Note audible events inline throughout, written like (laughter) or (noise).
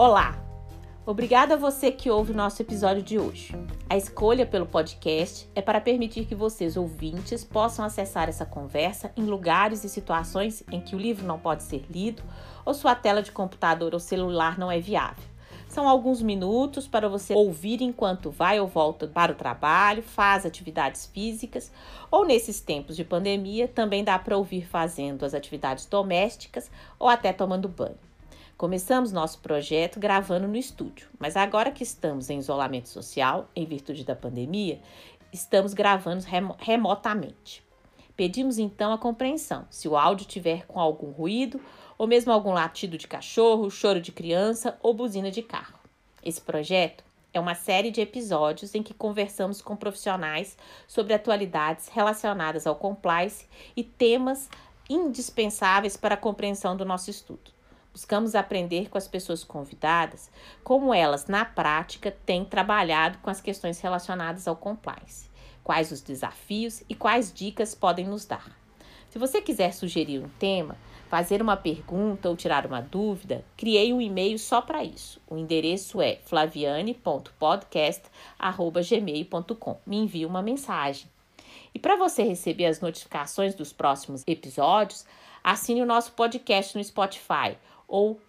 Olá! Obrigada a você que ouve o nosso episódio de hoje. A escolha pelo podcast é para permitir que vocês, ouvintes, possam acessar essa conversa em lugares e situações em que o livro não pode ser lido ou sua tela de computador ou celular não é viável. São alguns minutos para você ouvir enquanto vai ou volta para o trabalho, faz atividades físicas, ou nesses tempos de pandemia também dá para ouvir fazendo as atividades domésticas ou até tomando banho. Começamos nosso projeto gravando no estúdio, mas agora que estamos em isolamento social, em virtude da pandemia, estamos gravando remo remotamente. Pedimos então a compreensão se o áudio tiver com algum ruído, ou mesmo algum latido de cachorro, choro de criança ou buzina de carro. Esse projeto é uma série de episódios em que conversamos com profissionais sobre atualidades relacionadas ao compliance e temas indispensáveis para a compreensão do nosso estudo. Buscamos aprender com as pessoas convidadas como elas, na prática, têm trabalhado com as questões relacionadas ao compliance, quais os desafios e quais dicas podem nos dar. Se você quiser sugerir um tema, fazer uma pergunta ou tirar uma dúvida, criei um e-mail só para isso. O endereço é flaviane.podcast.gmail.com. Me envie uma mensagem. E para você receber as notificações dos próximos episódios, assine o nosso podcast no Spotify ou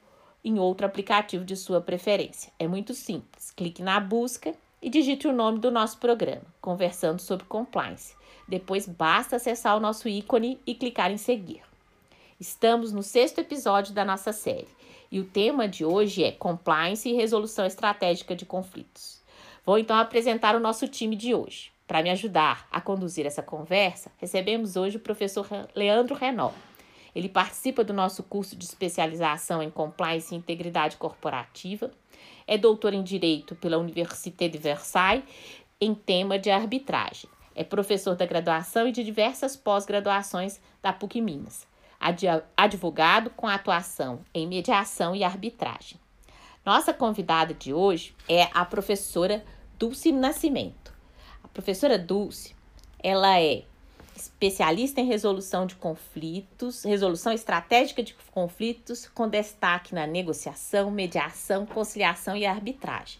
em outro aplicativo de sua preferência. É muito simples. Clique na busca e digite o nome do nosso programa, Conversando sobre Compliance. Depois basta acessar o nosso ícone e clicar em seguir. Estamos no sexto episódio da nossa série e o tema de hoje é Compliance e Resolução Estratégica de Conflitos. Vou então apresentar o nosso time de hoje. Para me ajudar a conduzir essa conversa, recebemos hoje o professor Leandro Renault. Ele participa do nosso curso de especialização em Compliance e Integridade Corporativa. É doutor em Direito pela Université de Versailles em tema de arbitragem. É professor da graduação e de diversas pós-graduações da PUC Minas. Advogado com atuação em mediação e arbitragem. Nossa convidada de hoje é a professora Dulce Nascimento. A professora Dulce, ela é especialista em resolução de conflitos, resolução estratégica de conflitos, com destaque na negociação, mediação, conciliação e arbitragem.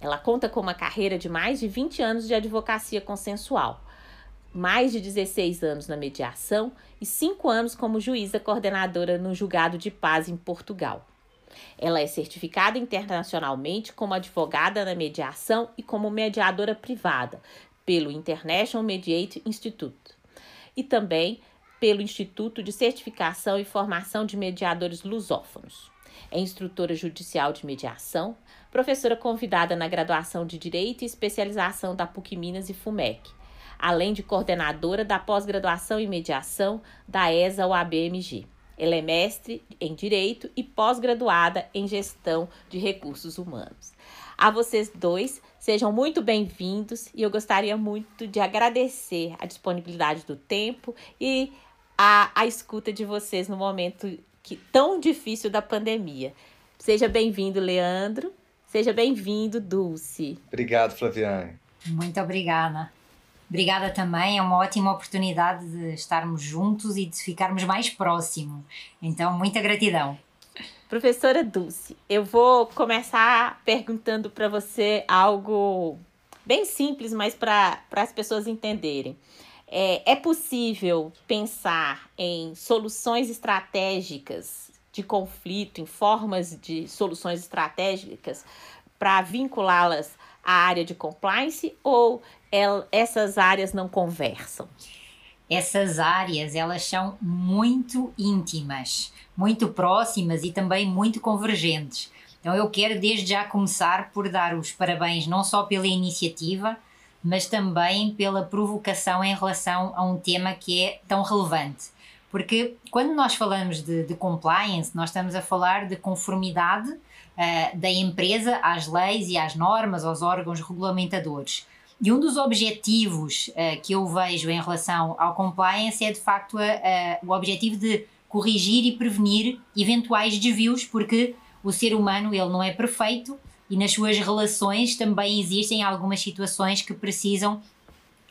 Ela conta com uma carreira de mais de 20 anos de advocacia consensual, mais de 16 anos na mediação e 5 anos como juíza coordenadora no julgado de paz em Portugal. Ela é certificada internacionalmente como advogada na mediação e como mediadora privada pelo International Mediate Institute e também pelo Instituto de Certificação e Formação de Mediadores Lusófonos. É instrutora judicial de mediação, professora convidada na graduação de Direito e especialização da PUC Minas e FUMEC, além de coordenadora da pós-graduação em mediação da ESA UABMG. Ela é mestre em Direito e pós-graduada em Gestão de Recursos Humanos. A vocês dois, sejam muito bem-vindos e eu gostaria muito de agradecer a disponibilidade do tempo e a, a escuta de vocês no momento que, tão difícil da pandemia. Seja bem-vindo, Leandro. Seja bem-vindo, Dulce. Obrigado, Flaviane. Muito obrigada. Obrigada também, é uma ótima oportunidade de estarmos juntos e de ficarmos mais próximos. Então, muita gratidão. Professora Dulce, eu vou começar perguntando para você algo bem simples, mas para as pessoas entenderem. É, é possível pensar em soluções estratégicas de conflito, em formas de soluções estratégicas para vinculá-las à área de compliance ou el, essas áreas não conversam? Essas áreas, elas são muito íntimas muito próximas e também muito convergentes. Então eu quero desde já começar por dar os parabéns não só pela iniciativa, mas também pela provocação em relação a um tema que é tão relevante. Porque quando nós falamos de, de compliance, nós estamos a falar de conformidade uh, da empresa às leis e às normas, aos órgãos regulamentadores. E um dos objetivos uh, que eu vejo em relação ao compliance é de facto uh, o objetivo de corrigir e prevenir eventuais desvios, porque o ser humano ele não é perfeito e nas suas relações também existem algumas situações que precisam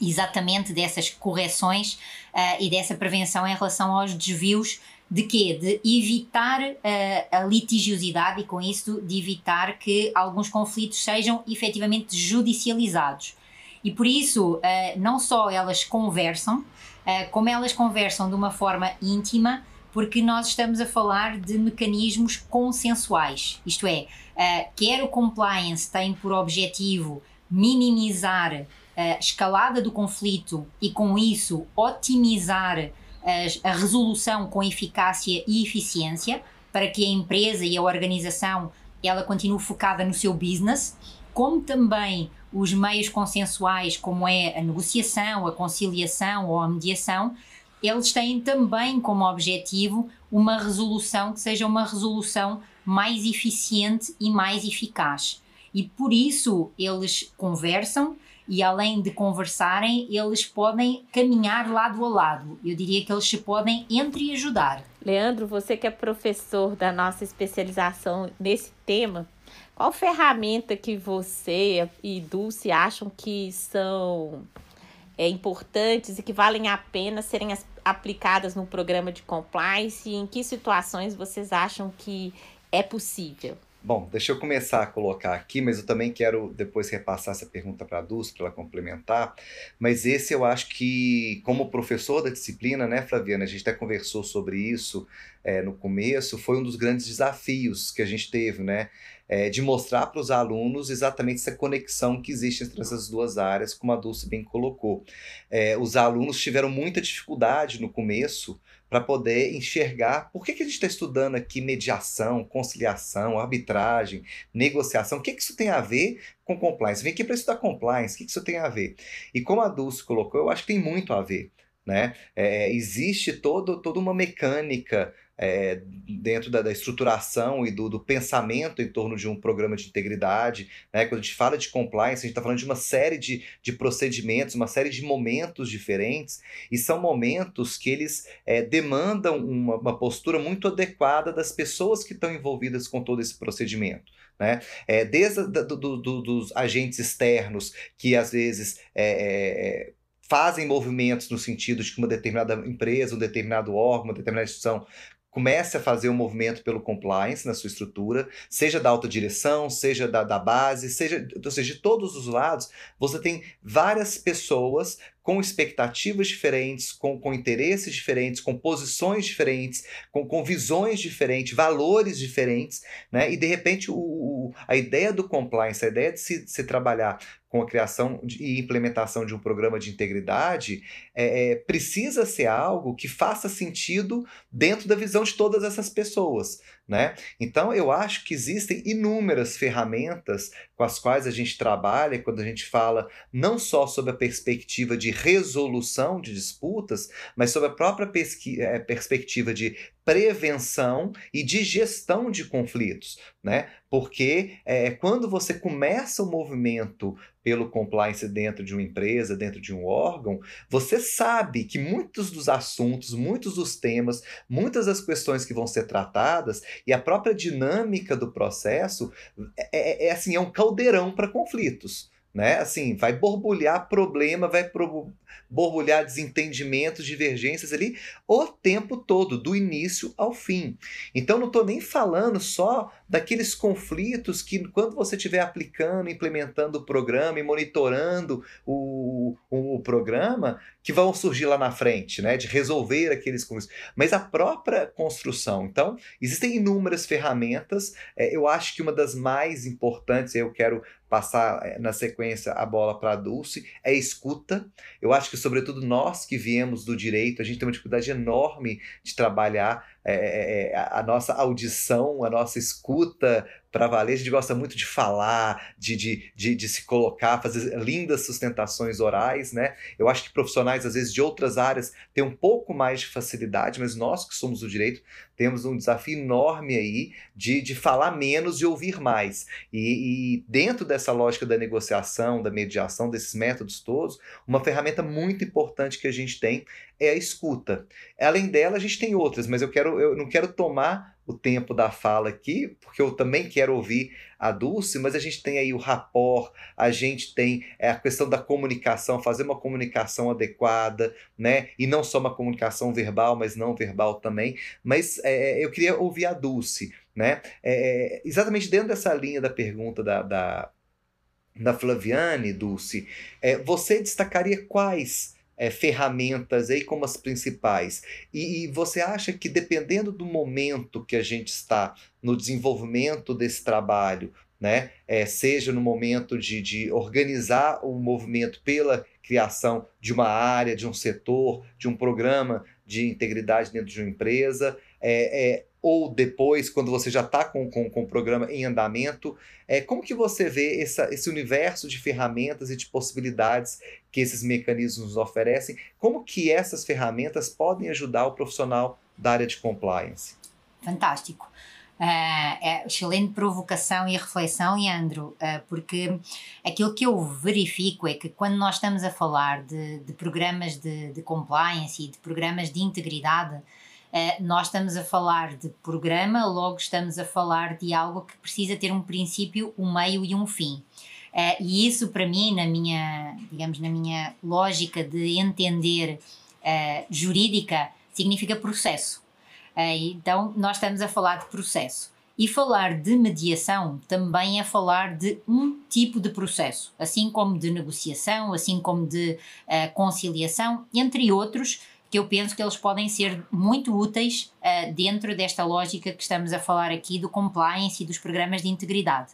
exatamente dessas correções uh, e dessa prevenção em relação aos desvios de quê? De evitar uh, a litigiosidade e com isso de evitar que alguns conflitos sejam efetivamente judicializados. E por isso, uh, não só elas conversam, uh, como elas conversam de uma forma íntima, porque nós estamos a falar de mecanismos consensuais. Isto é, quer o compliance tem por objetivo minimizar a escalada do conflito e com isso otimizar a resolução com eficácia e eficiência para que a empresa e a organização ela continue focada no seu business, como também os meios consensuais, como é a negociação, a conciliação ou a mediação, eles têm também como objetivo uma resolução que seja uma resolução mais eficiente e mais eficaz. E por isso eles conversam e além de conversarem, eles podem caminhar lado a lado. Eu diria que eles se podem entre ajudar. Leandro, você que é professor da nossa especialização nesse tema, qual ferramenta que você e Dulce acham que são é, importantes e que valem a pena serem aplicadas no programa de compliance e em que situações vocês acham que é possível? Bom, deixa eu começar a colocar aqui, mas eu também quero depois repassar essa pergunta para a Dulce, para ela complementar. Mas esse eu acho que, como professor da disciplina, né, Flaviana, a gente até conversou sobre isso é, no começo, foi um dos grandes desafios que a gente teve, né? É, de mostrar para os alunos exatamente essa conexão que existe entre essas duas áreas, como a Dulce bem colocou. É, os alunos tiveram muita dificuldade no começo para poder enxergar por que, que a gente está estudando aqui mediação, conciliação, arbitragem, negociação, o que, que isso tem a ver com compliance? Vem aqui para estudar compliance, o que, que isso tem a ver? E como a Dulce colocou, eu acho que tem muito a ver. Né? É, existe todo, toda uma mecânica é, dentro da, da, estruturação e do, do, pensamento em torno de um programa de integridade. Né? Quando a gente fala de compliance, a gente está falando de uma série de, de procedimentos, uma série de momentos diferentes, e são momentos que eles é, demandam uma, uma postura muito adequada das pessoas que estão envolvidas com todo esse procedimento. Né? É, desde do, do, do, dos agentes externos que às vezes é, é, fazem movimentos no sentido de que uma determinada empresa, um determinado órgão, uma determinada instituição comece a fazer um movimento pelo compliance na sua estrutura, seja da alta direção, seja da, da base, seja, ou seja, de todos os lados, você tem várias pessoas com expectativas diferentes, com, com interesses diferentes, com posições diferentes, com, com visões diferentes, valores diferentes, né? E de repente o, o a ideia do compliance, a ideia de se, de se trabalhar com a criação e implementação de um programa de integridade, é, é, precisa ser algo que faça sentido dentro da visão de todas essas pessoas. Né? Então, eu acho que existem inúmeras ferramentas com as quais a gente trabalha quando a gente fala não só sobre a perspectiva de resolução de disputas, mas sobre a própria é, perspectiva de prevenção e de gestão de conflitos, né? Porque é, quando você começa o movimento pelo compliance dentro de uma empresa, dentro de um órgão, você sabe que muitos dos assuntos, muitos dos temas, muitas das questões que vão ser tratadas e a própria dinâmica do processo é, é, é assim, é um caldeirão para conflitos né? Assim, vai borbulhar problema, vai borbulhar desentendimentos, divergências ali o tempo todo, do início ao fim. Então não estou nem falando só daqueles conflitos que quando você estiver aplicando, implementando o programa e monitorando o, o, o programa, que vão surgir lá na frente, né? De resolver aqueles conflitos. Mas a própria construção. Então, existem inúmeras ferramentas. É, eu acho que uma das mais importantes, eu quero passar eh, na sequência a bola para a Dulce, é escuta. Eu acho que, sobretudo, nós que viemos do direito, a gente tem uma dificuldade enorme de trabalhar é, a nossa audição, a nossa escuta para valer. A gente gosta muito de falar, de, de, de, de, se colocar, fazer lindas sustentações orais, né? Eu acho que profissionais, às vezes, de outras áreas têm um pouco mais de facilidade, mas nós que somos do direito temos um desafio enorme aí de, de falar menos e ouvir mais. E, e dentro dessa lógica da negociação, da mediação, desses métodos todos, uma ferramenta muito importante que a gente tem é a escuta. Além dela, a gente tem outras, mas eu quero eu não quero tomar o tempo da fala aqui, porque eu também quero ouvir a Dulce, mas a gente tem aí o rapport, a gente tem é, a questão da comunicação, fazer uma comunicação adequada, né? E não só uma comunicação verbal, mas não verbal também. Mas é, eu queria ouvir a Dulce, né? É, exatamente dentro dessa linha da pergunta da, da, da Flaviane, Dulce, é, você destacaria quais é, ferramentas aí como as principais. E, e, você acha que dependendo do momento que a gente está no desenvolvimento desse trabalho, né, é, seja no momento de, de organizar o movimento pela criação de uma área, de um setor, de um programa de integridade dentro de uma empresa, é, é ou depois, quando você já está com, com, com o programa em andamento, é, como que você vê essa, esse universo de ferramentas e de possibilidades que esses mecanismos oferecem? Como que essas ferramentas podem ajudar o profissional da área de compliance? Fantástico. Uh, é excelente provocação e reflexão, Leandro, uh, porque aquilo que eu verifico é que quando nós estamos a falar de, de programas de, de compliance e de programas de integridade, Uh, nós estamos a falar de programa, logo estamos a falar de algo que precisa ter um princípio, um meio e um fim. Uh, e isso para mim, na minha, digamos, na minha lógica de entender uh, jurídica, significa processo. então, nós estamos a falar de processo. E falar de mediação também é falar de um tipo de processo, assim como de negociação, assim como de conciliação, entre outros, que eu penso que eles podem ser muito úteis uh, dentro desta lógica que estamos a falar aqui do compliance e dos programas de integridade.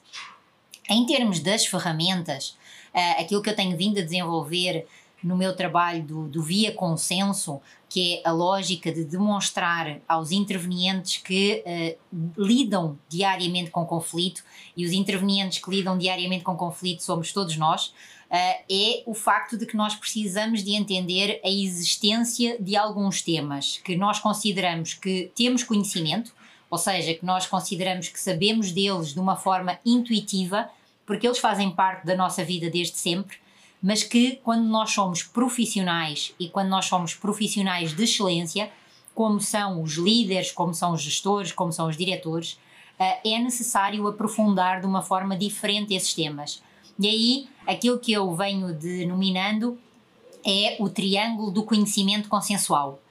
Em termos das ferramentas, uh, aquilo que eu tenho vindo a desenvolver no meu trabalho do, do Via Consenso, que é a lógica de demonstrar aos intervenientes que uh, lidam diariamente com conflito, e os intervenientes que lidam diariamente com conflito somos todos nós, é o facto de que nós precisamos de entender a existência de alguns temas que nós consideramos que temos conhecimento, ou seja, que nós consideramos que sabemos deles de uma forma intuitiva, porque eles fazem parte da nossa vida desde sempre, mas que quando nós somos profissionais e quando nós somos profissionais de excelência, como são os líderes, como são os gestores, como são os diretores, uh, é necessário aprofundar de uma forma diferente esses temas. E aí, aquilo que eu venho denominando é o triângulo do conhecimento consensual.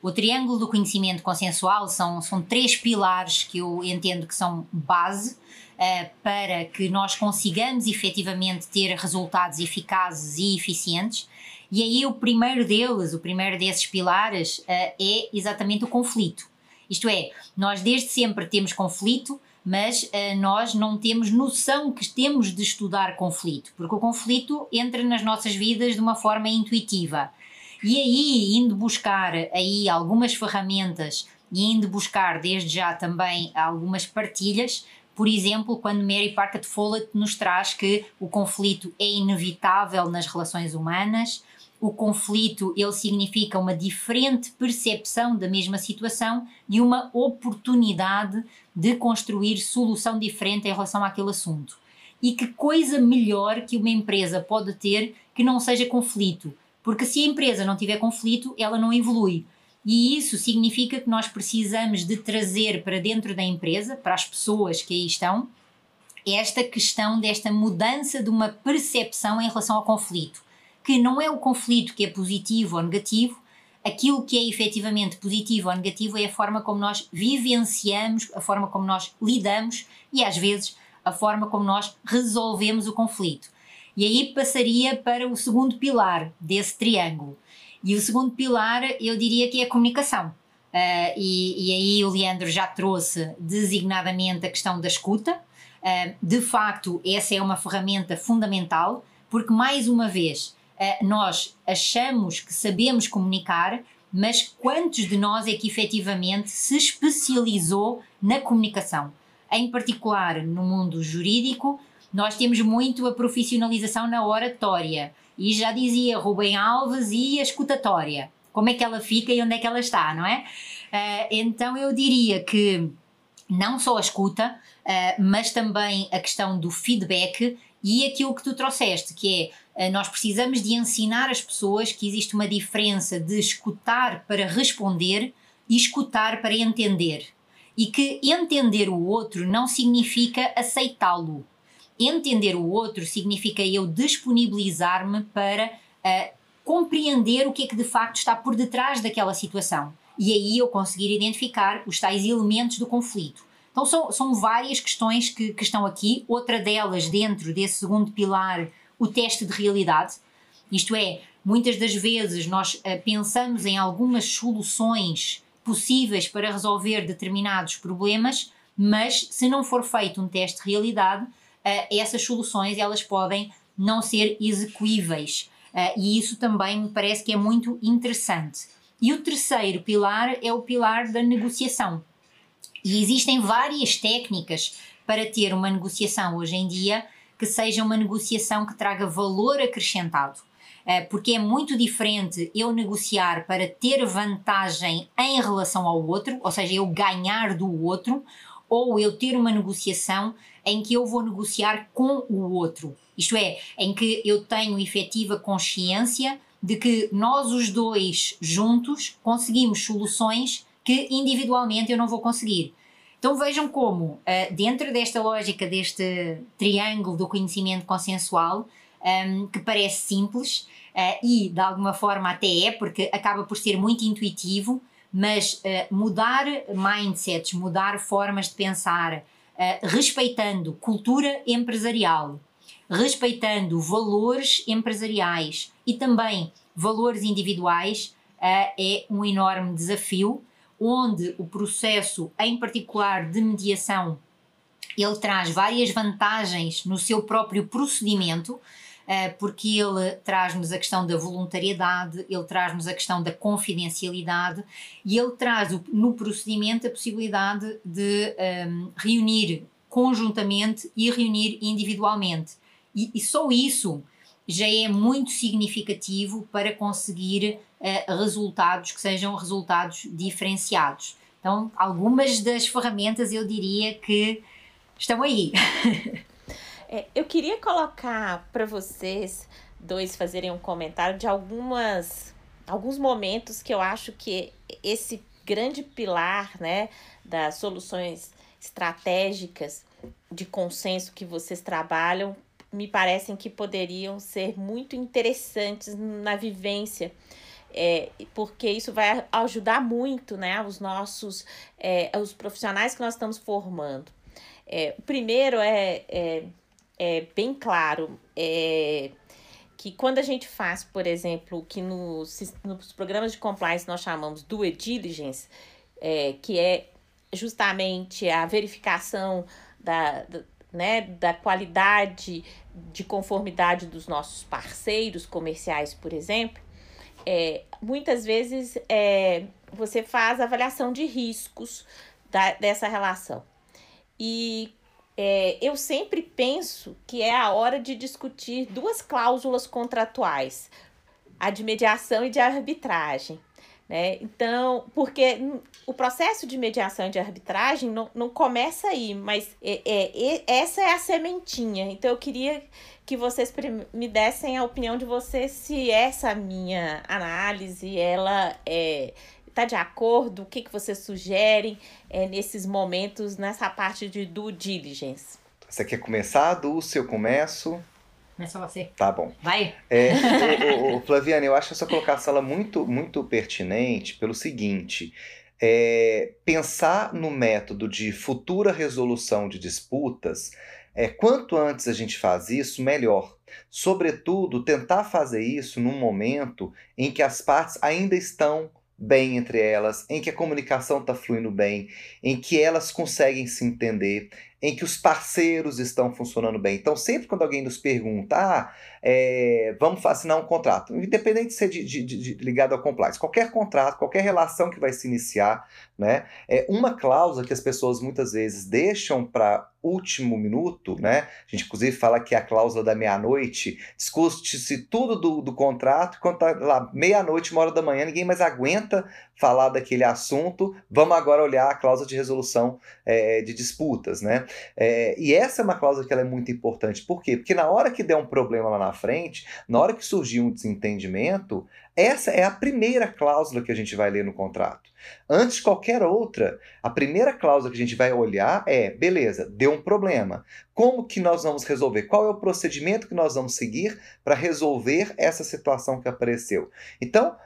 O triângulo do conhecimento consensual são, são três pilares que eu entendo que são base uh, para que nós consigamos efetivamente ter resultados eficazes e eficientes. E aí, o primeiro deles, o primeiro desses pilares, uh, é exatamente o conflito. Isto é, nós desde sempre temos conflito, mas uh, nós não temos noção que temos de estudar conflito, porque o conflito entra nas nossas vidas de uma forma intuitiva. E aí, indo buscar aí algumas ferramentas e indo buscar desde já também algumas partilhas, por exemplo, quando Mary Parker Follett nos traz que o conflito é inevitável nas relações humanas, o conflito ele significa uma diferente percepção da mesma situação e uma oportunidade de construir solução diferente em relação àquele assunto. E que coisa melhor que uma empresa pode ter que não seja conflito? Porque se a empresa não tiver conflito, ela não evolui. E isso significa que nós precisamos de trazer para dentro da empresa, para as pessoas que aí estão, esta questão desta mudança de uma percepção em relação ao conflito que não é o conflito que é positivo ou negativo, aquilo que é efetivamente positivo ou negativo é a forma como nós vivenciamos, a forma como nós lidamos e às vezes a forma como nós resolvemos o conflito. E aí passaria para o segundo pilar desse triângulo. E o segundo pilar eu diria que é a comunicação. Uh, e, e, aí o Leandro já trouxe designadamente a questão da escuta. Uh, de facto, essa é uma ferramenta fundamental, porque mais uma vez uh, nós achamos que sabemos comunicar, mas quantos de nós é que efetivamente se especializou na comunicação? Em particular no mundo jurídico, nós temos muito a profissionalização na oratória. E já dizia Rubem Alves e a escutatória. Como é que ela fica e onde é que ela está, não é? Uh, então eu diria que não só a escuta, uh, mas também a questão do feedback e aquilo que tu trouxeste, que é eh, nós precisamos de ensinar as pessoas que existe uma diferença de escutar para responder escutar para entender. E que entender o outro não significa aceitá-lo. Entender o outro significa eu disponibilizar-me para uh, compreender o que é que de facto está por detrás daquela situação. E aí eu conseguir identificar os tais elementos do conflito. Então são, são várias questões que, que estão aqui. Outra delas, dentro desse segundo pilar, o teste de realidade. Isto é, muitas das vezes nós uh, pensamos em algumas soluções possíveis para resolver determinados problemas, mas se não for feito um teste de realidade, uh, essas soluções elas podem não ser execuíveis. Uh, e isso também me parece que é muito interessante. E o terceiro pilar é o pilar da negociação. E existem várias técnicas para ter uma negociação hoje em dia que seja uma negociação que traga valor acrescentado. Eh, porque é muito diferente eu negociar para ter vantagem em relação ao outro, ou seja, eu ganhar do outro, ou eu ter uma negociação em que eu vou negociar com o outro. Isto é, em que eu tenho efetiva consciência de que nós os dois juntos conseguimos soluções que individualmente eu não vou conseguir. Então vejam como, uh, dentro desta lógica deste triângulo do conhecimento consensual, ehm, que parece simples uh, e de alguma forma até é, porque acaba por ser muito intuitivo, mas uh, mudar mindsets, mudar formas de pensar, respeitando cultura empresarial, respeitando valores empresariais e também valores individuais, é um enorme desafio onde o processo, em particular de mediação, ele traz várias vantagens no seu próprio procedimento, eh, porque ele traz-nos a questão da voluntariedade, ele traz-nos a questão da confidencialidade e ele traz no procedimento a possibilidade de um, ehm, reunir conjuntamente e reunir individualmente. E, e só isso já é muito significativo para conseguir resultados que sejam resultados diferenciados. Então, algumas das ferramentas eu diria que estão aí. (laughs) é, eu queria colocar para vocês dois fazerem um comentário de algumas alguns momentos que eu acho que esse grande pilar, né, das soluções estratégicas de consenso que vocês trabalham me parecem que poderiam ser muito interessantes na vivência. É, porque isso vai ajudar muito né, os nossos é, os profissionais que nós estamos formando. É, o primeiro é, é, é bem claro é, que quando a gente faz, por exemplo, que nos, nos programas de compliance nós chamamos do diligence, é, que é justamente a verificação da, da né, da qualidade de conformidade dos nossos parceiros comerciais, por exemplo, é, muitas vezes é, você faz avaliação de riscos da, dessa relação. E é, eu sempre penso que é a hora de discutir duas cláusulas contratuais, a de mediação e de arbitragem. Né? Então, porque o processo de mediação e de arbitragem não, não começa aí, mas é, é, é, essa é a sementinha. Então, eu queria que vocês me dessem a opinião de vocês se essa minha análise, ela é está de acordo? O que, que vocês sugerem é, nesses momentos, nessa parte de due diligence? Você quer começar, Dulce? Eu começo? Começa você. Tá bom. Vai. É, o, o, Flaviane, eu acho essa colocação ela muito, muito pertinente pelo seguinte. É, pensar no método de futura resolução de disputas, é, quanto antes a gente faz isso, melhor. Sobretudo, tentar fazer isso num momento em que as partes ainda estão bem entre elas, em que a comunicação está fluindo bem, em que elas conseguem se entender, em que os parceiros estão funcionando bem. Então, sempre quando alguém nos pergunta, ah, é, vamos assinar um contrato, independente de ser de, de, de, ligado ao compliance, qualquer contrato, qualquer relação que vai se iniciar, né, é uma cláusula que as pessoas muitas vezes deixam para último minuto, né? A gente inclusive fala que a cláusula da meia-noite discute-se tudo do, do contrato, quando tá lá meia-noite, uma hora da manhã, ninguém mais aguenta falar daquele assunto. Vamos agora olhar a cláusula de resolução é, de disputas, né? É, e essa é uma cláusula que ela é muito importante. Por quê? Porque na hora que der um problema lá na frente, na hora que surgir um desentendimento, essa é a primeira cláusula que a gente vai ler no contrato. Antes de qualquer outra, a primeira cláusula que a gente vai olhar é, beleza, deu um problema. Como que nós vamos resolver? Qual é o procedimento que nós vamos seguir para resolver essa situação que apareceu? Então,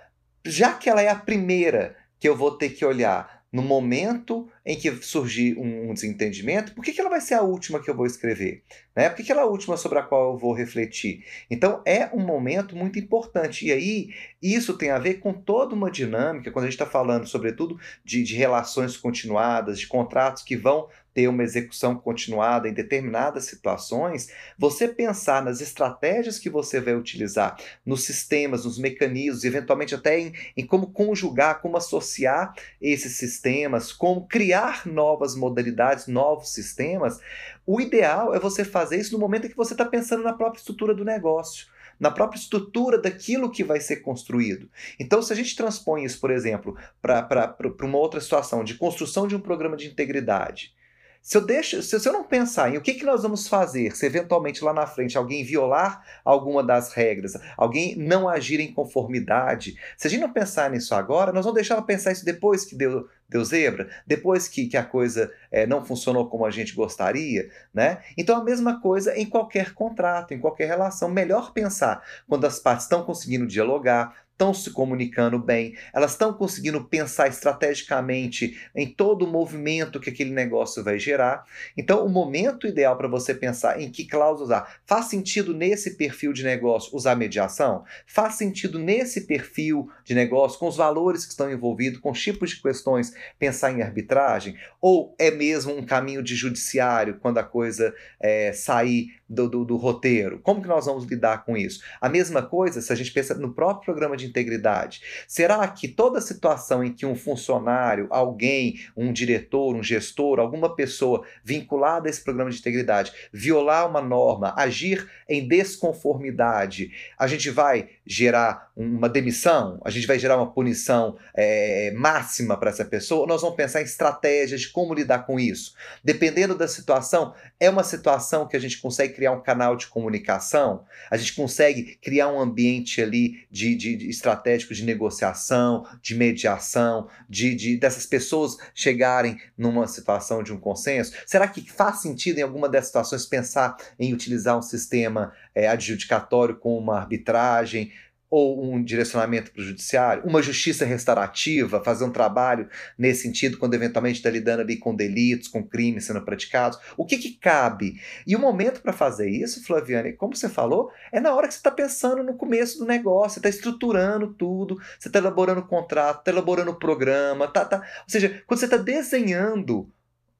já que ela é a primeira que eu vou ter que olhar no momento em que surgir um, um, desentendimento, por que, que ela vai ser a última que eu vou escrever? Né? Por que, que ela é a última sobre a qual eu vou refletir? Então é um momento muito importante. E aí, isso tem a ver com toda uma dinâmica, quando a gente está falando, sobretudo, de, de relações continuadas, de contratos que vão ter uma execução continuada em determinadas situações, você pensar nas estratégias que você vai utilizar, nos sistemas, nos mecanismos, eventualmente até em, em como conjugar, como associar esses sistemas, como criar novas modalidades, novos sistemas, o ideal é você fazer isso no momento em que você está pensando na própria estrutura do negócio na própria estrutura daquilo que vai ser construído. Então, se a gente transpõe isso, por exemplo, para uma outra situação de construção de um programa de integridade, se eu, deixo, se, eu não pensar em o que, que nós vamos fazer se eventualmente lá na frente alguém violar alguma das regras, alguém não agir em conformidade, se a gente não pensar nisso agora, nós vamos deixar ela pensar isso depois que deu, deu zebra, depois que, que a coisa é, não funcionou como a gente gostaria, né? Então a mesma coisa em qualquer contrato, em qualquer relação. Melhor pensar quando as partes estão conseguindo dialogar, estão se comunicando bem, elas estão conseguindo pensar estrategicamente em todo o movimento que aquele negócio vai gerar. Então, o momento ideal para você pensar em que cláusula usar. Faz sentido nesse perfil de negócio usar mediação? Faz sentido nesse perfil de negócio, com os valores que estão envolvidos, com os tipos de questões, pensar em arbitragem? Ou é mesmo um caminho de judiciário quando a coisa é, sair do, do, do, roteiro? Como que nós vamos lidar com isso? A mesma coisa se a gente pensa no próprio programa de integridade. Será que toda situação em que um funcionário, alguém, um diretor, um gestor, alguma pessoa vinculada a esse programa de integridade violar uma norma, agir em desconformidade, a gente vai gerar uma demissão? A gente vai gerar uma punição é, máxima para essa pessoa? Nós vamos pensar em estratégias de como lidar com isso. Dependendo da situação, é uma situação que a gente consegue criar um canal de comunicação, a gente consegue criar um ambiente ali de, de, de estratégico de negociação, de mediação, de, de dessas pessoas chegarem numa situação de um consenso. Será que faz sentido em alguma dessas situações pensar em utilizar um sistema é, adjudicatório com uma arbitragem? Ou um direcionamento para o judiciário, uma justiça restaurativa, fazer um trabalho nesse sentido, quando eventualmente está lidando ali com delitos, com crimes sendo praticados. O que, que cabe? E o momento para fazer isso, Flaviane, como você falou, é na hora que você está pensando no começo do negócio, você está estruturando tudo, você está elaborando o contrato, está elaborando o programa, tá, tá. Ou seja, quando você está desenhando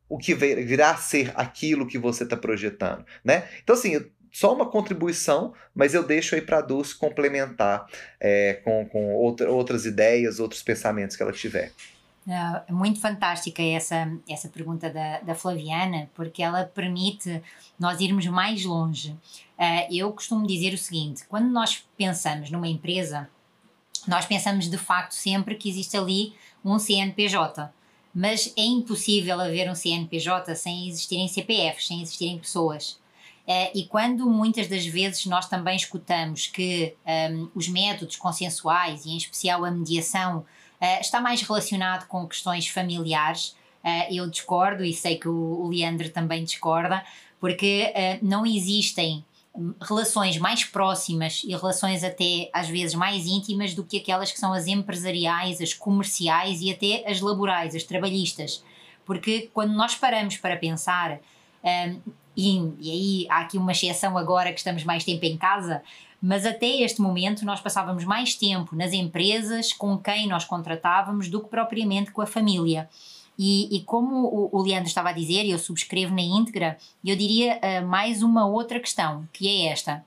o que virá a ser aquilo que você está projetando, né? Então, assim, só uma contribuição, mas eu deixo aí para a Dulce complementar é, com, com outra, outras ideias, outros pensamentos que ela tiver. É muito fantástica essa, essa pergunta da, da Flaviana, porque ela permite nós irmos mais longe. Uh, eu costumo dizer o seguinte: quando nós pensamos numa empresa, nós pensamos de facto sempre que existe ali um CNPJ, mas é impossível haver um CNPJ sem existirem CPFs, sem existirem pessoas. Uh, e quando muitas das vezes nós também escutamos que um, os métodos consensuais, e em especial a mediação, uh, está mais relacionado com questões familiares, uh, eu discordo e sei que o, o Leandro também discorda, porque não existem relações mais próximas e relações até às vezes mais íntimas do que aquelas que são as empresariais, as comerciais e até as laborais, as trabalhistas. Porque quando nós paramos para pensar, um, e, e aí há aqui uma exceção agora que estamos mais tempo em casa, mas até este momento nós passávamos mais tempo nas empresas com quem nós contratávamos do que propriamente com a família. E, e como o, o, Leandro estava a dizer, e eu subscrevo na íntegra, eu diria uh, mais uma outra questão, que é esta.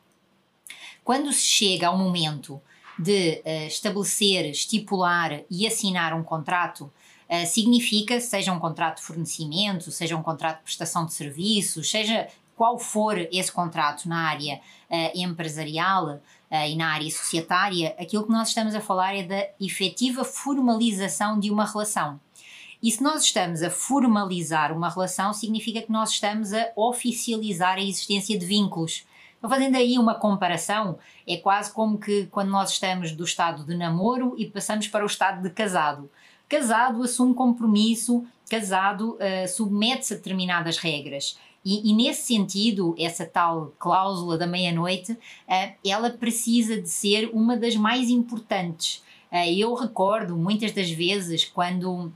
Quando se chega ao momento de uh, estabelecer, estipular e assinar um contrato, uh, significa, seja um contrato de fornecimento, seja um contrato de prestação de serviços, seja qual for esse contrato na área uh, empresarial uh, e na área societária, aquilo que nós estamos a falar é da efetiva formalização de uma relação. E se nós estamos a formalizar uma relação, significa que nós estamos a oficializar a existência de vínculos. Então, fazendo aí uma comparação, é quase como que quando nós estamos do estado de namoro e passamos para o estado de casado. Casado assume compromisso, casado uh, submete-se a determinadas regras. E, e, nesse sentido, essa tal cláusula da meia-noite, uh, ela precisa de ser uma das mais importantes. Uh, eu recordo muitas das vezes quando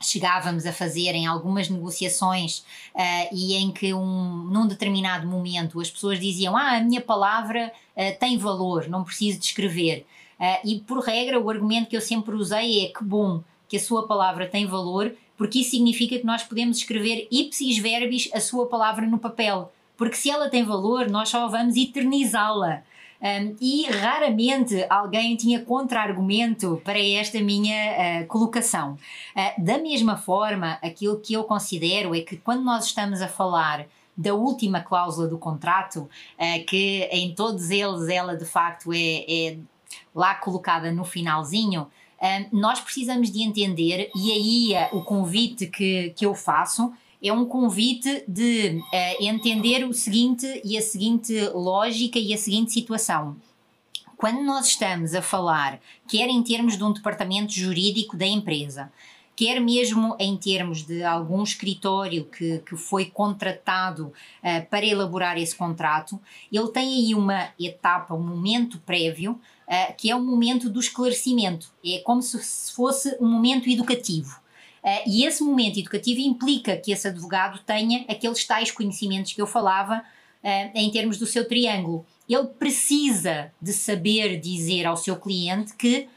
chegávamos a fazer em algumas negociações uh, e em que um, num determinado momento as pessoas diziam ah, a minha palavra uh, tem valor, não preciso de escrever. Uh, e por regra o argumento que eu sempre usei é que bom que a sua palavra tem valor, porque isso significa que nós podemos escrever ipsis verbis a sua palavra no papel. Porque se ela tem valor, nós só vamos eternizá-la. Um, e raramente alguém tinha contra-argumento para esta minha uh, colocação. Uh, da mesma forma, aquilo que eu considero é que quando nós estamos a falar da última cláusula do contrato, uh, que em todos eles ela de facto é, é lá colocada no finalzinho, nós precisamos de entender, e aí o convite que, que eu faço é um convite de uh, entender o seguinte e a seguinte lógica e a seguinte situação. Quando nós estamos a falar, quer em termos de um departamento jurídico da empresa, quer mesmo em termos de algum escritório que, que foi contratado uh, para elaborar esse contrato, ele tem aí uma etapa, um momento prévio, uh, que é o momento do esclarecimento. É como se fosse um momento educativo. Uh, e esse momento educativo implica que esse advogado tenha aqueles tais conhecimentos que eu falava uh, em termos do seu triângulo. Ele precisa de saber dizer ao seu cliente que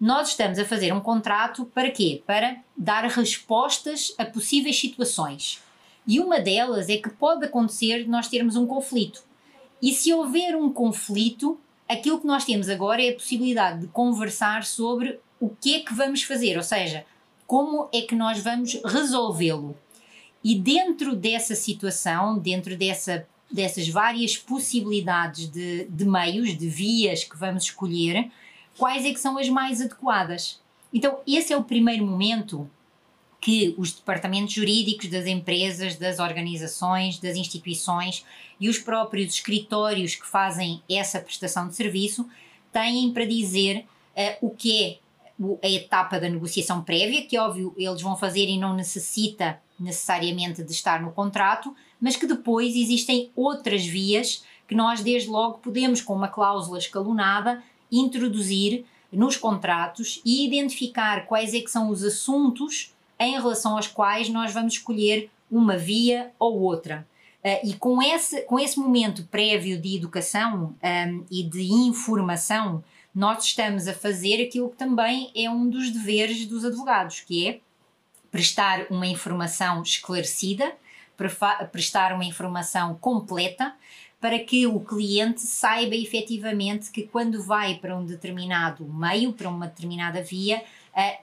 nós estamos a fazer um contrato para quê? Para dar respostas a possíveis situações. E uma delas é que pode acontecer nós termos um conflito. E se houver um conflito, aquilo que nós temos agora é a possibilidade de conversar sobre o que é que vamos fazer, ou seja, como é que nós vamos resolvê-lo? E dentro dessa situação, dentro dessa, dessas várias possibilidades de, de meios, de vias que vamos escolher, quais é que são as mais adequadas? Então, esse é o primeiro momento que os departamentos jurídicos das empresas, das organizações, das instituições e os próprios escritórios que fazem essa prestação de serviço têm para dizer uh, o que é a etapa da negociação prévia, que óbvio eles vão fazer e não necessita necessariamente de estar no contrato, mas que depois existem outras vias que nós desde logo podemos, com uma cláusula escalonada, introduzir nos contratos e identificar quais é que são os assuntos em relação aos quais nós vamos escolher uma via ou outra. Uh, e com esse, com esse momento prévio de educação um, e de informação nós estamos a fazer aquilo que também é um dos deveres dos advogados, que é prestar uma informação esclarecida, prestar uma informação completa, para que o cliente saiba efetivamente que quando vai para um determinado meio, para uma determinada via,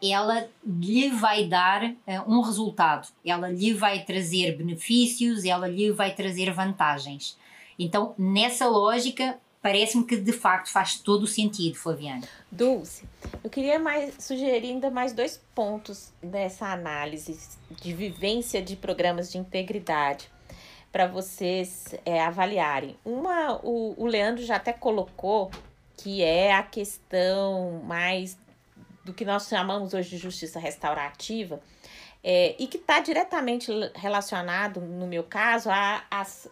ela lhe vai dar eh, um resultado, ela lhe vai trazer benefícios, ela lhe vai trazer vantagens. Então, nessa lógica, parece-me que de facto faz todo o sentido, Flaviana. Dulce, eu queria mais sugerir ainda mais dois pontos dessa análise de vivência de programas de integridade para vocês é, avaliarem. Uma, o, o Leandro já até colocou que é a questão mais do que nós chamamos hoje de justiça restaurativa, é, e que está diretamente relacionado, no meu caso, a,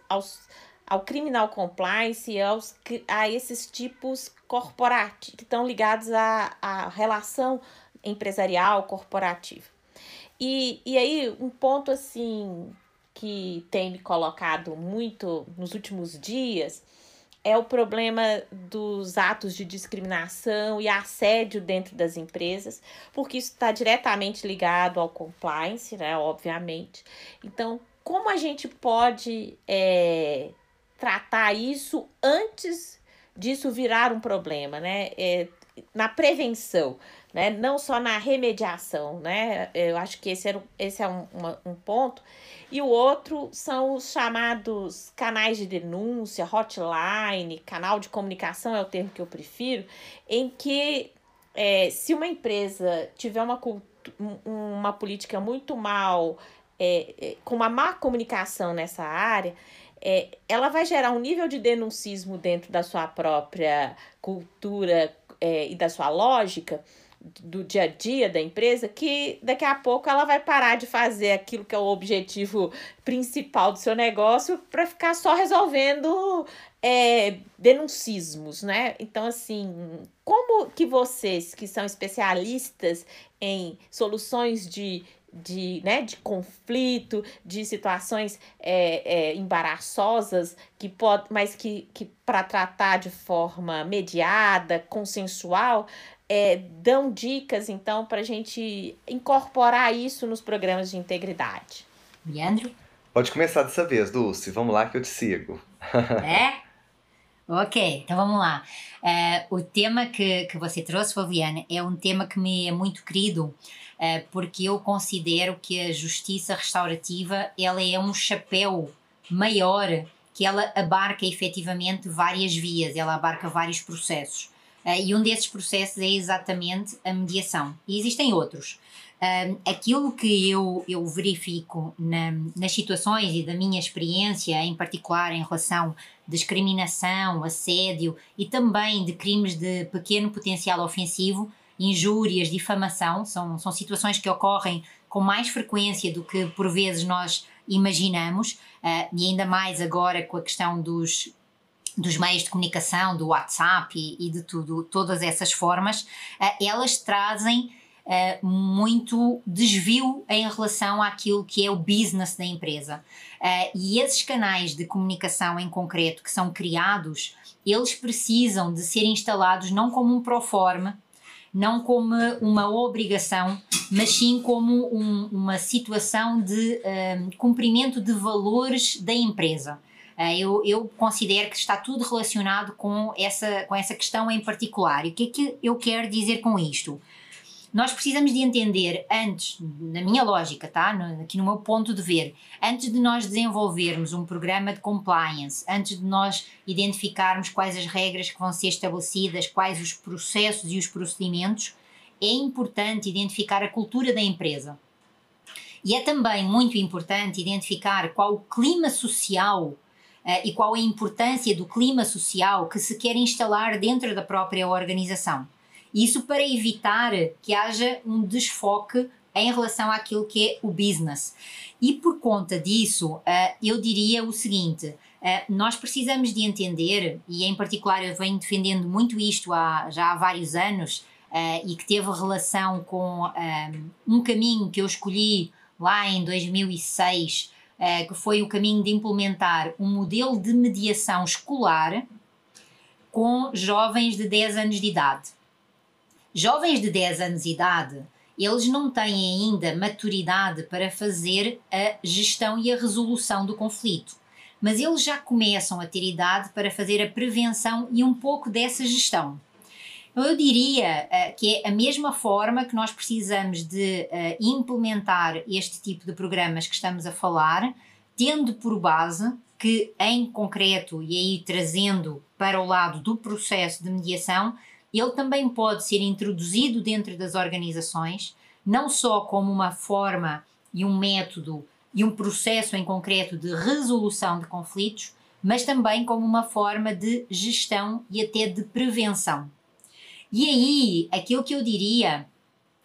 aos ao criminal compliance e aos, a esses tipos corporativos, que estão ligados à, à relação empresarial corporativa. E, e aí, um ponto assim que tem me colocado muito nos últimos dias é o problema dos atos de discriminação e assédio dentro das empresas, porque isso está diretamente ligado ao compliance, né? Obviamente. Então, como a gente pode é, tratar isso antes disso virar um problema, né? É, na prevenção, né? Não só na remediação, né? Eu acho que esse, era, esse é um, uma, um ponto. E o outro são os chamados canais de denúncia, hotline, canal de comunicação é o termo que eu prefiro, em que é, se uma empresa tiver uma uma política muito mal, é, é, com uma má comunicação nessa área, é, ela vai gerar um nível de denuncismo dentro da sua própria cultura é, e da sua lógica do dia a dia da empresa que daqui a pouco ela vai parar de fazer aquilo que é o objetivo principal do seu negócio para ficar só resolvendo é, denuncismos, né? Então, assim, como que vocês que são especialistas em soluções de de, né, de conflito, de situações é, é, embaraçosas, que pode, mas que, que para tratar de forma mediada, consensual, é, dão dicas, então, para a gente incorporar isso nos programas de integridade. Leandro? Pode começar dessa vez, Dulce. Vamos lá que eu te sigo. é? (laughs) Ok, então vamos lá. Uh, o tema que, que você trouxe, Fabiana, é um tema que me é muito querido eh, porque eu considero que a justiça restaurativa ela é um chapéu maior que ela abarca efetivamente várias vias, ela abarca vários processos. Eh, e um desses processos é exatamente a mediação. E existem outros. Um, aquilo que eu, eu verifico na, nas situações e da minha experiência, em particular em relação à discriminação, assédio e também de crimes de pequeno potencial ofensivo, injúrias, difamação, são, são situações que ocorrem com mais frequência do que por vezes nós imaginamos, uh, e ainda mais agora com a questão dos, dos meios de comunicação, do WhatsApp e, e de tudo, todas essas formas, uh, elas trazem uh, muito desvio em relação àquilo que é o business da empresa. e esses canais de comunicação em concreto que são criados, eles precisam de ser instalados não como um proforma, não como uma obrigação, mas sim como um, uma situação de um, cumprimento de valores da empresa. Uh, eu, eu considero que está tudo relacionado com essa, com essa questão em particular. E o que é que eu quero dizer com isto? Nós precisamos de entender antes, na minha lógica, tá? No, aqui no meu ponto de ver, antes de nós desenvolvermos um programa de compliance, antes de nós identificarmos quais as regras que vão ser estabelecidas, quais os processos e os procedimentos, é importante identificar a cultura da empresa. E é também muito importante identificar qual o clima social Uh, e qual a importância do clima social que se quer instalar dentro da própria organização. Isso para evitar que haja um desfoque em relação àquilo que é o business. E por conta disso, uh, eu diria o seguinte: uh, nós precisamos de entender, e em particular eu venho defendendo muito isto há, já há vários anos, uh, e que teve relação com um caminho que eu escolhi lá em 2006, que foi o caminho de implementar um modelo de mediação escolar com jovens de 10 anos de idade. Jovens de 10 anos de idade, eles não têm ainda maturidade para fazer a gestão e a resolução do conflito, mas eles já começam a ter idade para fazer a prevenção e um pouco dessa gestão. Eu diria uh, que é a mesma forma que nós precisamos de uh, implementar este tipo de programas que estamos a falar, tendo por base que, em concreto, e aí trazendo para o lado do processo de mediação, ele também pode ser introduzido dentro das organizações, não só como uma forma e um método e um processo em concreto de resolução de conflitos, mas também como uma forma de gestão e até de prevenção. E aí, aquilo que eu diria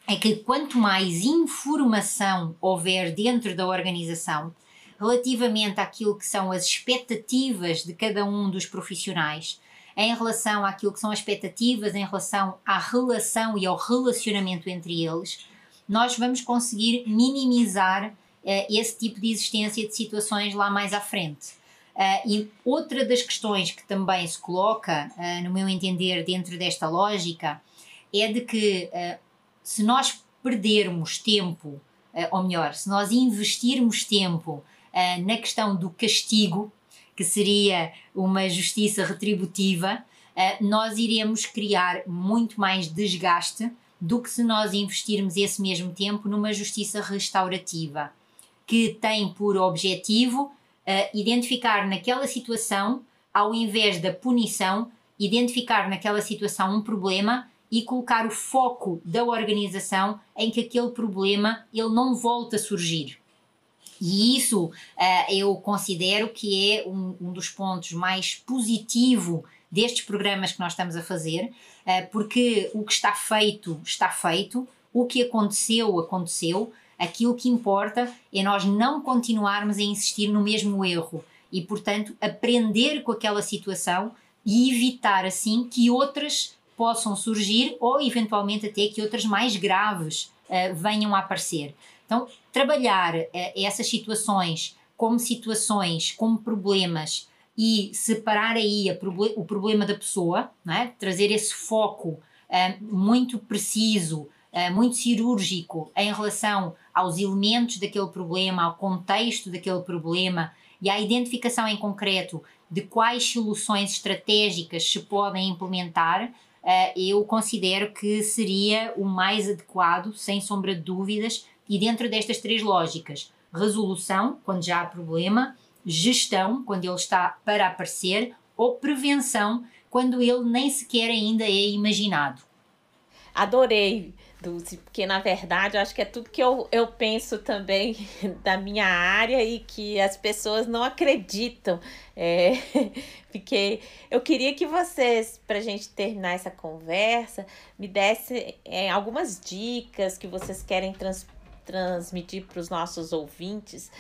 é que quanto mais informação houver dentro da organização relativamente àquilo que são as expectativas de cada um dos profissionais, em relação àquilo que são as expectativas, em relação à relação e ao relacionamento entre eles, nós vamos conseguir minimizar uh, esse tipo de existência de situações lá mais à frente. Uh, e outra das questões que também se coloca, uh, no meu entender, dentro desta lógica, é de que se nós perdermos tempo, ou melhor, se nós investirmos tempo na questão do castigo, que seria uma justiça retributiva, eh, nós iremos criar muito mais desgaste do que se nós investirmos esse mesmo tempo numa justiça restaurativa, que tem por objetivo uh, identificar naquela situação, ao invés da punição, identificar naquela situação um problema e colocar o foco da organização em que aquele problema ele não volta a surgir. E isso uh, eu considero que é um, um dos pontos mais positivo destes programas que nós estamos a fazer, uh, porque o que está feito, está feito, o que aconteceu, aconteceu, aquilo que importa é nós não continuarmos a insistir no mesmo erro e, portanto, aprender com aquela situação e evitar assim que outras possam surgir ou eventualmente até que outras mais graves uh, venham a aparecer. Então, trabalhar uh, essas situações como situações, como problemas e separar aí proble o problema da pessoa, é? trazer esse foco uh, muito preciso, muito cirúrgico em relação aos elementos daquele problema, ao contexto daquele problema e à identificação em concreto de quais soluções estratégicas se podem implementar, eu considero que seria o mais adequado, sem sombra de dúvidas, e dentro destas três lógicas: resolução, quando já há problema, gestão, quando ele está para aparecer, ou prevenção, quando ele nem sequer ainda é imaginado. Adorei, Dulce, porque na verdade eu acho que é tudo que eu, eu penso também (laughs) da minha área e que as pessoas não acreditam. É, (laughs) porque eu queria que vocês, para a gente terminar essa conversa, me dessem é, algumas dicas que vocês querem trans, transmitir para os nossos ouvintes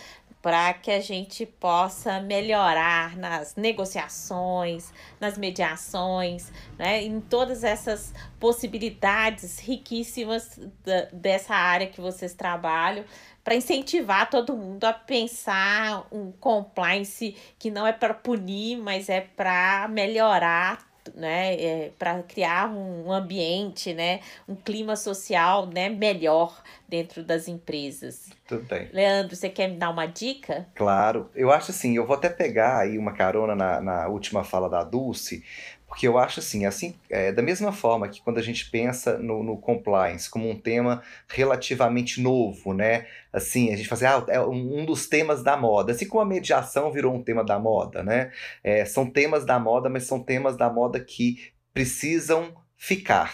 para que a gente possa melhorar nas negociações, nas mediações, né, em todas essas possibilidades riquíssimas da, dessa área que vocês trabalham, para incentivar todo mundo a pensar um compliance que não é para punir, mas é para melhorar né, é, para criar um ambiente, né, um clima social, né, melhor dentro das empresas. Tudo bem. Leandro, você quer me dar uma dica? Claro, eu acho assim, eu vou até pegar aí uma carona na, na última fala da Dulce, porque eu acho assim, assim é, da mesma forma que quando a gente pensa no, no, compliance como um tema relativamente novo, né? Assim, a gente fala assim, ah, é um dos temas da moda. Assim como a mediação virou um tema da moda, né? É, são temas da moda, mas são temas da moda que precisam ficar.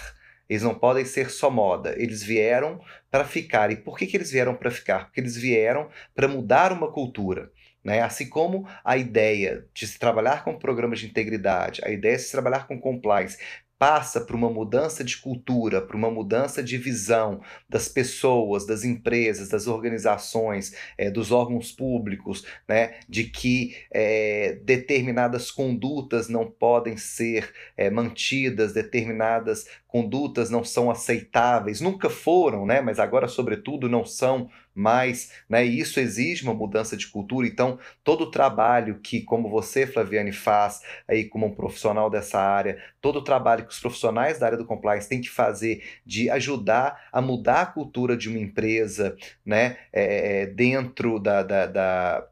Eles não podem ser só moda. Eles vieram para ficar. E por que, que eles vieram para ficar? Porque eles vieram para mudar uma cultura. Né? Assim como a ideia de se trabalhar com programas de integridade, a ideia de se trabalhar com compliance, passa por uma mudança de cultura, por uma mudança de visão das pessoas, das empresas, das organizações, é, dos órgãos públicos, né, de que é, determinadas condutas não podem ser é, mantidas, determinadas condutas não são aceitáveis, nunca foram, né, mas agora, sobretudo, não são mais, né, e isso exige uma mudança de cultura. Então, todo o trabalho que, como você, Flaviane, faz aí como um profissional dessa área, todo o trabalho que os profissionais da área do compliance têm que fazer de ajudar a mudar a cultura de uma empresa, né, é, dentro da, da, da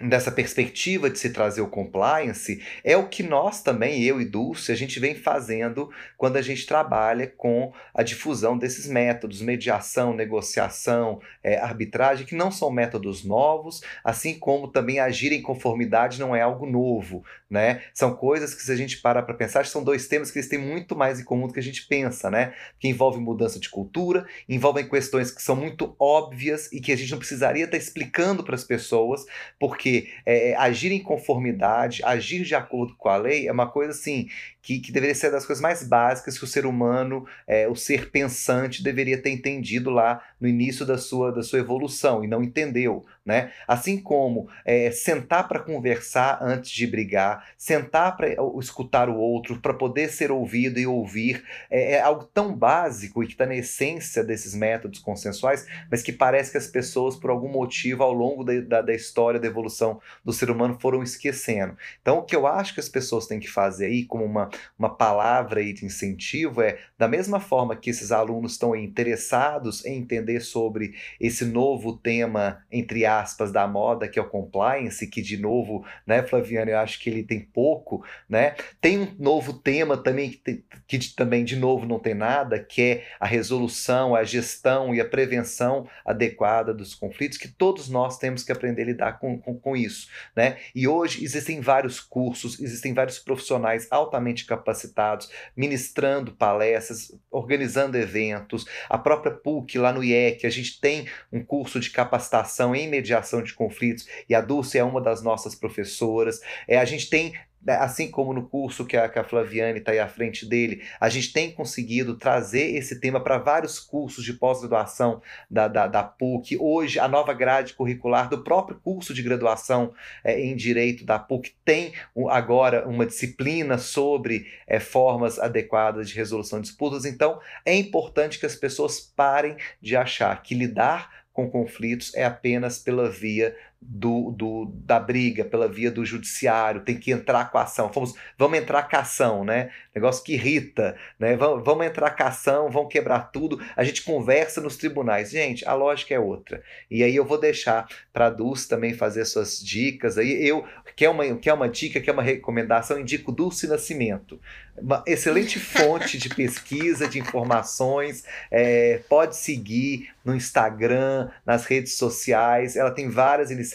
dessa perspectiva de se trazer o compliance é o que nós também, eu e Dulce, a gente vem fazendo quando a gente trabalha com a difusão desses métodos, mediação, negociação, é, arbitragem, que não são métodos novos, assim como também agir em conformidade não é algo novo, né? São coisas que se a gente para para pensar, são dois temas que eles têm muito mais em comum do que a gente pensa, né? Que envolvem mudança de cultura, envolvem questões que são muito óbvias e que a gente não precisaria estar explicando para as pessoas, porque porque é, é, agir em conformidade, agir de acordo com a lei é uma coisa assim que, que deveria ser das coisas mais básicas que o ser humano, é, o ser pensante, deveria ter entendido lá no início da sua, da sua evolução e não entendeu. Né? Assim como é, sentar para conversar antes de brigar, sentar para escutar o outro, para poder ser ouvido e ouvir, é, é algo tão básico e que está na essência desses métodos consensuais, mas que parece que as pessoas, por algum motivo, ao longo da, da, da história da evolução do ser humano, foram esquecendo. Então, o que eu acho que as pessoas têm que fazer aí, como uma, uma palavra aí de incentivo, é da mesma forma que esses alunos estão interessados em entender sobre esse novo tema, entre aspas, da moda, que é o compliance, que de novo, né, Flaviana, eu acho que ele tem pouco, né? Tem um novo tema também que, que também, de novo, não tem nada, que é a resolução, a gestão e a prevenção adequada dos conflitos, que todos nós temos que aprender a lidar com, com, com isso, né? E hoje existem vários cursos, existem vários profissionais altamente capacitados, ministrando palestras, organizando eventos. A própria PUC lá no IEC, a gente tem um curso de capacitação em mediação de conflitos e a Dulce é uma das nossas professoras. É, a gente tem assim como no curso que a, que a Flaviane está aí à frente dele, a gente tem conseguido trazer esse tema para vários cursos de pós-graduação da, da, da, PUC. Hoje, a nova grade curricular do próprio curso de graduação é, em Direito da PUC tem agora uma disciplina sobre é, formas adequadas de resolução de disputas. Então, é importante que as pessoas parem de achar que lidar com conflitos é apenas pela via do, do, da briga, pela via do judiciário, tem que entrar com a ação. Vamos, vamos entrar com a ação, né? Negócio que irrita, né? Vamos, vamos entrar com a ação, vamos quebrar tudo. A gente conversa nos tribunais. Gente, a lógica é outra. E aí eu vou deixar para a Dulce também fazer suas dicas. Aí eu, quer uma, quer uma dica, quer uma recomendação, indico Dulce Nascimento uma excelente (laughs) fonte de pesquisa, de informações. É, pode seguir no Instagram, nas redes sociais. Ela tem várias iniciativas.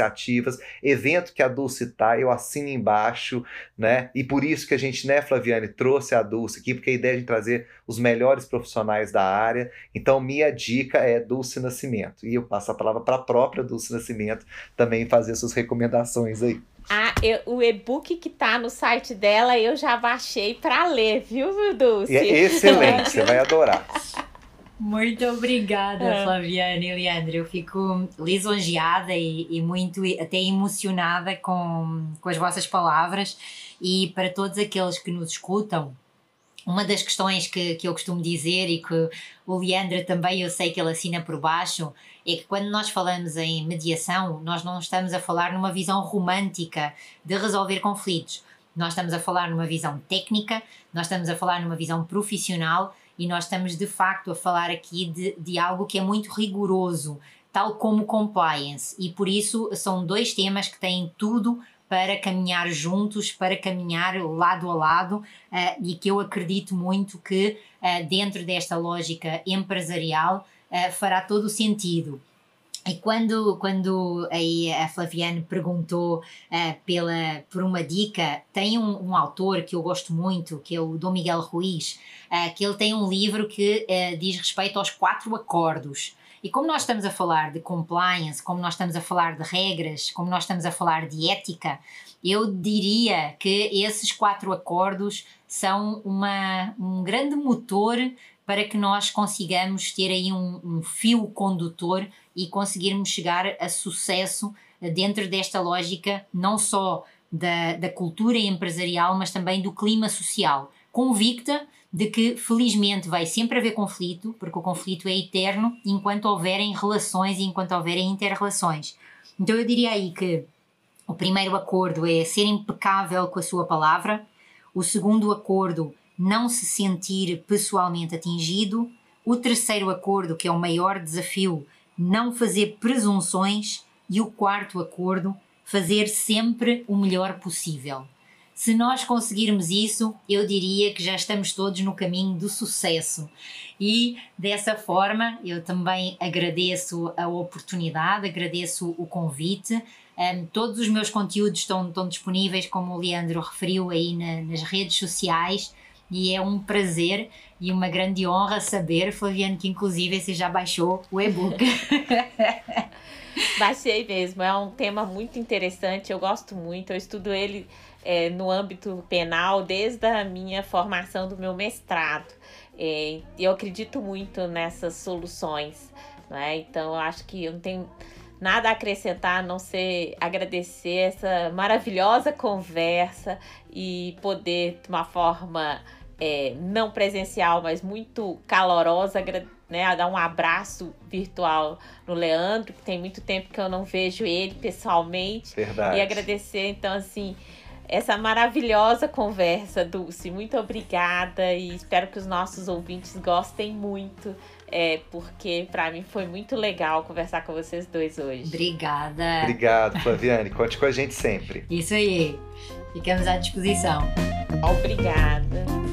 Evento que a Dulce tá, eu assino embaixo, né? E por isso que a gente, né, Flaviane, trouxe a Dulce aqui, porque a ideia é de trazer os melhores profissionais da área. Então, minha dica é Dulce Nascimento. E eu passo a palavra para a própria Dulce Nascimento também fazer suas recomendações aí. Ah, eu, o e-book que tá no site dela eu já baixei para ler, viu, Dulce? É excelente, você vai adorar. (laughs) Muito obrigada, é. Flaviana e Leandro. Eu fico lisonjeada e, e, muito até emocionada com, com as vossas palavras. E para todos aqueles que nos escutam, uma das questões que, que eu costumo dizer e que o Leandro também eu sei que ele assina por baixo é que quando nós falamos em mediação, nós não estamos a falar numa visão romântica de resolver conflitos. Nós estamos a falar numa visão técnica, nós estamos a falar numa visão profissional e nós estamos de facto a falar aqui de, de algo que é muito rigoroso, tal como compliance. E por isso são dois temas que têm tudo para caminhar juntos, para caminhar lado a lado, uh, e que eu acredito muito que uh, dentro desta lógica empresarial uh, fará todo o sentido. E quando, quando aí a Flaviane perguntou uh, pela, por uma dica, tem um, um, autor que eu gosto muito, que é o Dom Miguel Ruiz, uh, que ele tem um livro que uh, diz respeito aos quatro acordos. E como nós estamos a falar de compliance, como nós estamos a falar de regras, como nós estamos a falar de ética, eu diria que esses quatro acordos são uma, um grande motor para que nós consigamos ter aí um, um fio condutor e conseguirmos chegar a sucesso dentro desta lógica, não só da, da cultura empresarial, mas também do clima social. Convicta de que felizmente vai sempre haver conflito, porque o conflito é eterno enquanto houverem relações e enquanto houverem interrelações. Então eu diria aí que o primeiro acordo é ser impecável com a sua palavra, o segundo acordo, não se sentir pessoalmente atingido, o terceiro acordo, que é o maior desafio, não fazer presunções, e o quarto acordo, fazer sempre o melhor possível. Se nós conseguirmos isso, eu diria que já estamos todos no caminho do sucesso. E dessa forma, eu também agradeço a oportunidade, agradeço o convite. Um, todos os meus conteúdos estão, estão disponíveis, como o Leandro referiu, aí na, nas redes sociais. E é um prazer e uma grande honra saber, Flaviano, que inclusive você já baixou o e-book. (laughs) (laughs) Baixei mesmo, é um tema muito interessante, eu gosto muito, eu estudo ele é, no âmbito penal desde a minha formação do meu mestrado. É, eu acredito muito nessas soluções, né? então eu acho que eu não tenho nada a acrescentar a não ser agradecer essa maravilhosa conversa e poder, de uma forma é, não presencial, mas muito calorosa, né, dar um abraço virtual no Leandro, que tem muito tempo que eu não vejo ele pessoalmente. Verdade. E agradecer, então, assim, essa maravilhosa conversa, Dulce. Muito obrigada e espero que os nossos ouvintes gostem muito, é, porque para mim foi muito legal conversar com vocês dois hoje. Obrigada. Obrigado, Flaviane. Conte com a gente sempre. Isso aí. Ficamos à disposição. Obrigada.